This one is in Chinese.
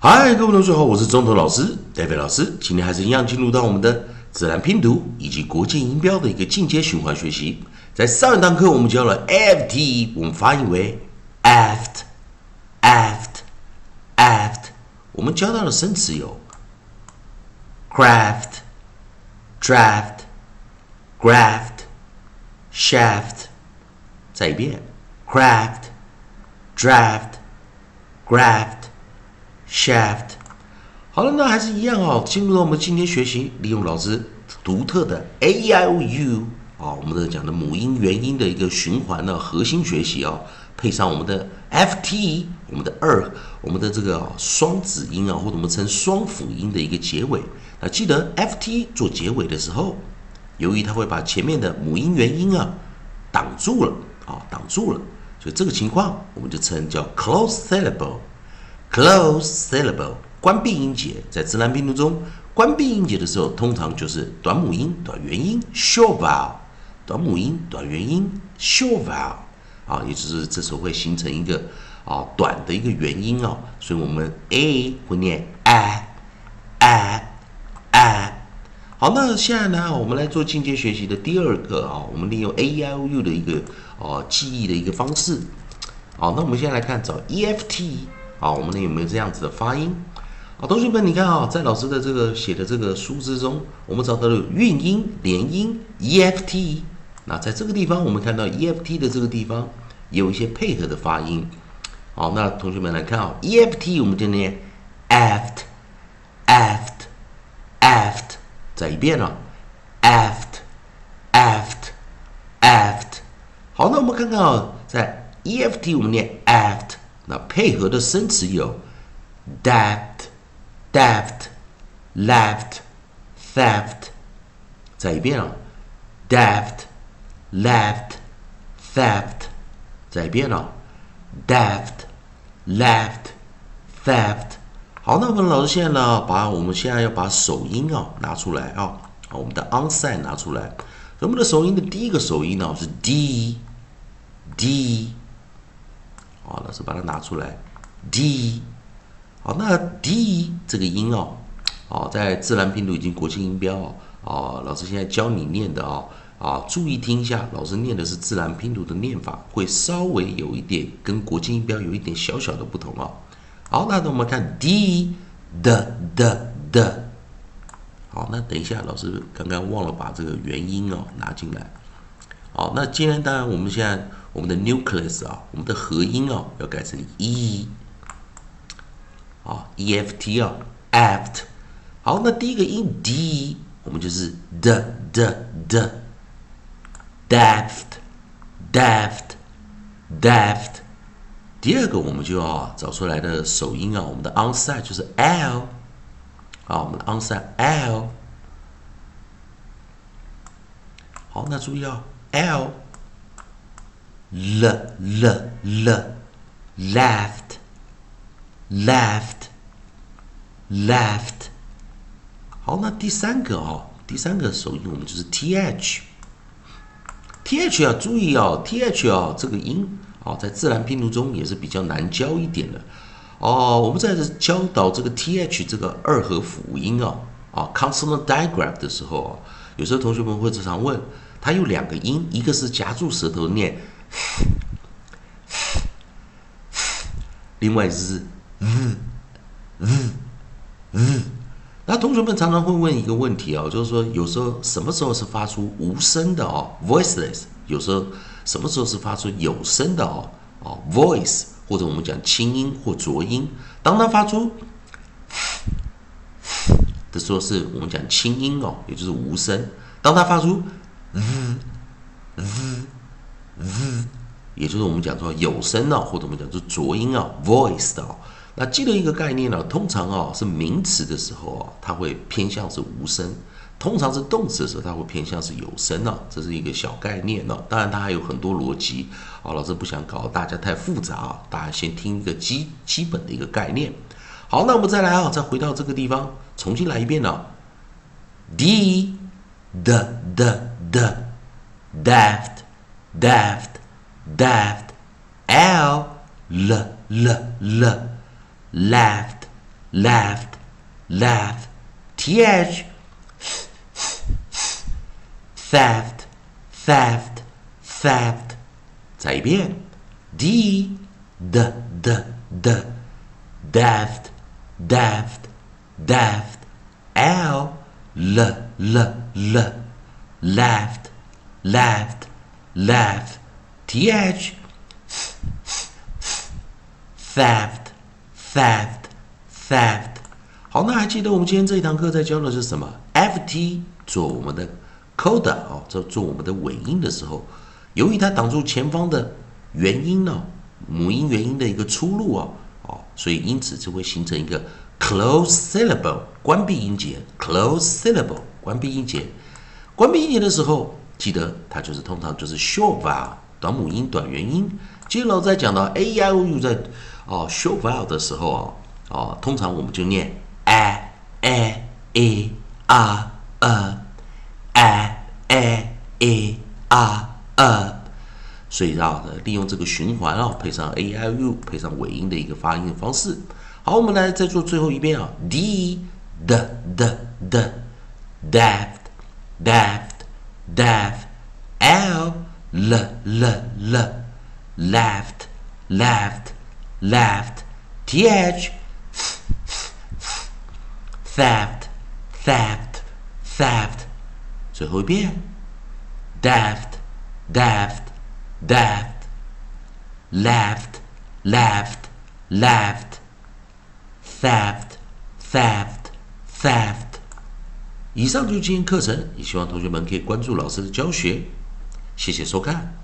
嗨，各位同学好，我是中头老师 David 老师。今天还是一样进入到我们的自然拼读以及国际音标的一个进阶循环学习。在上一堂课我们教了 f t，我们发音为 aft，aft，aft。我们教到的生词有 craft、draft、graft、shaft。再一遍，craft、draft、graft。Shaft，好了，那还是一样哦。进入到我们今天学习，利用老师独特的 A I O U 啊，我们的讲的母音元音的一个循环的核心学习啊，配上我们的 F T，我们的二，我们的这个双子音啊，或者我们称双辅音的一个结尾。那记得 F T 做结尾的时候，由于它会把前面的母音元音啊挡住了啊，挡住了，所以这个情况我们就称叫 close syllable。Close syllable，关闭音节，在自然拼读中，关闭音节的时候，通常就是短母音、短元音 short vowel，短母音、短元音 short vowel，啊，也就是这时候会形成一个啊短的一个元音哦，所以我们 a 会念 a a a。好，那现在呢，我们来做进阶学习的第二个啊，我们利用 a i o u 的一个哦记忆的一个方式。好，那我们先来看找 e f t。好，我们呢有没有这样子的发音？好，同学们，你看啊，在老师的这个写的这个书之中，我们找到了韵音连音 e f t。那在这个地方，我们看到 e f t 的这个地方有一些配合的发音。好，那同学们来看啊，e f t 我们就念 aft，aft，aft，再一遍了，aft，aft，aft。好，那我们看看啊，在 e f t 我们念 aft。那配合的生词有 daft、daft、left、theft。再一遍啊，daft、left、theft。再一遍啊，daft、left、theft。好，那我们老师现在呢，把我们现在要把首音啊拿出来啊，我们的 onside 拿出来。我们的首音的第一个首音呢是 d，d。好，老师把它拿出来，d，好，那 d 这个音哦，哦，在自然拼读已经国际音标哦，哦，老师现在教你念的哦，啊，注意听一下，老师念的是自然拼读的念法，会稍微有一点跟国际音标有一点小小的不同哦。好，那我们看 d 的的的，好，那等一下，老师刚刚忘了把这个元音哦拿进来。好，那今天当然我们现在。我们的 nucleus 啊，我们的合音啊，要改成 e 啊，e f t 啊，aft。好，那第一个音 d，我们就是 d d d，daft，daft，daft。第二个我们就要找出来的首音啊，我们的 onside 就是 l，啊，我们的 onside l。好，那注意啊，l。L l l left left left 好，那第三个哦，第三个首音我们就是 th th 要注意哦，th 啊这个音啊，在自然拼读中也是比较难教一点的哦。我们在教导这个 th 这个二合辅音啊啊 consonant digraph 的时候啊，有时候同学们会经常问，它有两个音，一个是夹住舌头念。另外是日日日，那同学们常常会问一个问题啊，就是说有时候什么时候是发出无声的哦，voiceless；有时候什么时候是发出有声的哦，哦，voice，或者我们讲清音或浊音。当它发出的时候，是我们讲清音哦，也就是无声；当它发出日日。z，也就是我们讲说有声啊，或者我们讲说浊音啊，voice 的。那记得一个概念呢，通常啊是名词的时候啊，它会偏向是无声；通常是动词的时候，它会偏向是有声啊。这是一个小概念呢，当然它还有很多逻辑啊。老师不想搞大家太复杂啊，大家先听一个基基本的一个概念。好，那我们再来啊，再回到这个地方，重新来一遍呢。d the the the daft daft, daft, l, l, l, l, left, left, left, th, theft, theft, theft. 再一遍，d, d, d, d, deft, deft, deft, l, l, l, l, left, left, Left, th, theft, theft, theft。好，那还记得我们今天这一堂课在教的是什么？ft 做我们的 coda 哦，做做我们的尾音的时候，由于它挡住前方的元音呢，母音元音的一个出路啊，哦，所以因此就会形成一个 close syllable 关闭音节，close syllable 关闭音节，关闭音节的时候，记得它就是通常就是 short vowel 短母音短元音。接着老在讲到 a i o u 在哦 short vowel 的时候啊，哦，通常我们就念 a a a r e a a a r e，所以啊，利用这个循环啊，配上 a i o u，配上尾音的一个发音的方式。好，我们来再做最后一遍啊，d d d d deft deft deft l l l l left left left th theft theft theft 最后一遍 deft deft deft left left left theft theft theft 以上就是今天课程，也希望同学们可以关注老师的教学。谢谢收看。